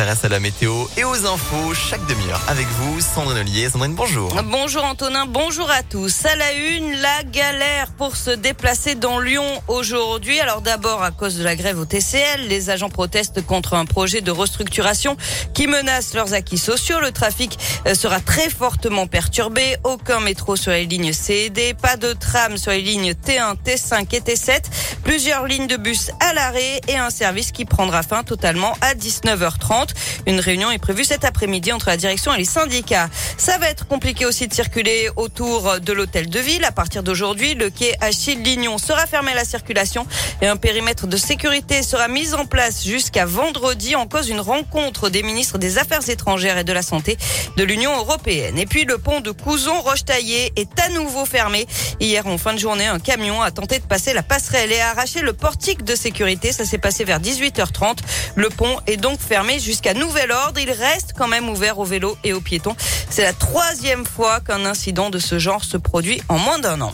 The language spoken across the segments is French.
à la météo et aux infos chaque demi-heure avec vous, Sandrine Ollier. Sandrine, bonjour. Bonjour Antonin, bonjour à tous. À la une, la galère pour se déplacer dans Lyon aujourd'hui. Alors d'abord à cause de la grève au TCL, les agents protestent contre un projet de restructuration qui menace leurs acquis sociaux. Le trafic euh, sera très fortement perturbé. Aucun métro sur les lignes C et D, pas de tram sur les lignes T1, T5 et T7. Plusieurs lignes de bus à l'arrêt et un service qui prendra fin totalement à 19h30. Une réunion est prévue cet après-midi entre la direction et les syndicats. Ça va être compliqué aussi de circuler autour de l'hôtel de ville. À partir d'aujourd'hui, le quai Achille Lignon sera fermé à la circulation et un périmètre de sécurité sera mis en place jusqu'à vendredi en cause d'une rencontre des ministres des Affaires étrangères et de la Santé de l'Union européenne. Et puis le pont de Couzon-Rochetaillé est à nouveau fermé. Hier en fin de journée, un camion a tenté de passer la passerelle et a arraché le portique de sécurité. Ça s'est passé vers 18h30. Le pont est donc fermé jusqu'à nouvel ordre. Il reste quand même ouvert aux vélos et aux piétons. C'est la troisième fois qu'un incident de ce genre se produit en moins d'un an.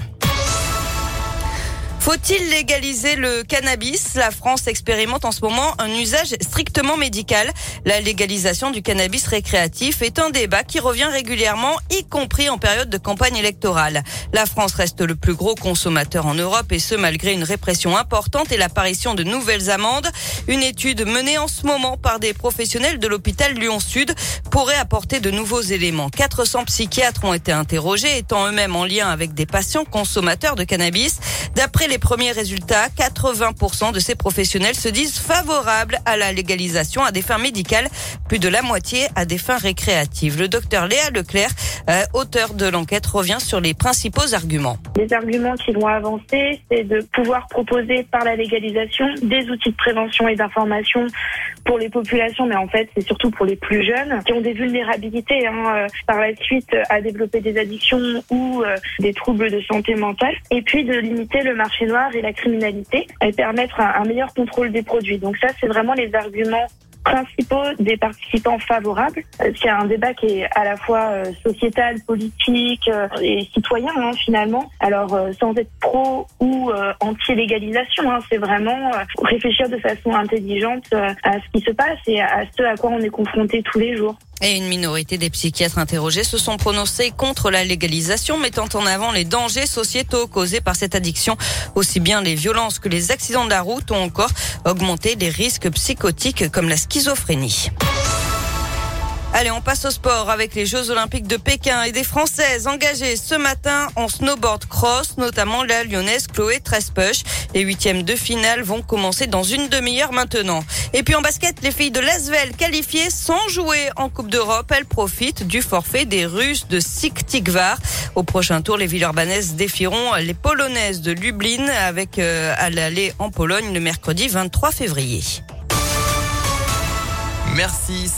Faut-il légaliser le cannabis? La France expérimente en ce moment un usage strictement médical. La légalisation du cannabis récréatif est un débat qui revient régulièrement, y compris en période de campagne électorale. La France reste le plus gros consommateur en Europe et ce malgré une répression importante et l'apparition de nouvelles amendes. Une étude menée en ce moment par des professionnels de l'hôpital Lyon-Sud pourrait apporter de nouveaux éléments. 400 psychiatres ont été interrogés, étant eux-mêmes en lien avec des patients consommateurs de cannabis. D'après les premiers résultats, 80% de ces professionnels se disent favorables à la légalisation à des fins médicales, plus de la moitié à des fins récréatives. Le docteur Léa Leclerc, euh, auteur de l'enquête, revient sur les principaux arguments. Les arguments qui vont avancer, c'est de pouvoir proposer par la légalisation des outils de prévention et d'information pour les populations, mais en fait c'est surtout pour les plus jeunes qui ont des vulnérabilités hein, euh, par la suite à développer des addictions ou euh, des troubles de santé mentale, et puis de limiter le marché noir et la criminalité et permettre un, un meilleur contrôle des produits. Donc ça c'est vraiment les arguments principaux des participants favorables. Euh, C'est un débat qui est à la fois euh, sociétal, politique euh, et citoyen hein, finalement. Alors sans être pro ou anti-légalisation, hein, c'est vraiment réfléchir de façon intelligente à ce qui se passe et à ce à quoi on est confronté tous les jours. Et une minorité des psychiatres interrogés se sont prononcés contre la légalisation, mettant en avant les dangers sociétaux causés par cette addiction. Aussi bien les violences que les accidents de la route ont encore augmenté les risques psychotiques comme la schizophrénie. Allez, on passe au sport avec les Jeux Olympiques de Pékin et des Françaises engagées ce matin en snowboard cross, notamment la lyonnaise Chloé Trespech. Les huitièmes de finale vont commencer dans une demi-heure maintenant. Et puis en basket, les filles de Lasvel qualifiées sans jouer en Coupe d'Europe, elles profitent du forfait des Russes de Siktigvar. Au prochain tour, les Villeurbanaises défieront les Polonaises de Lublin avec euh, à l'aller en Pologne le mercredi 23 février. Merci.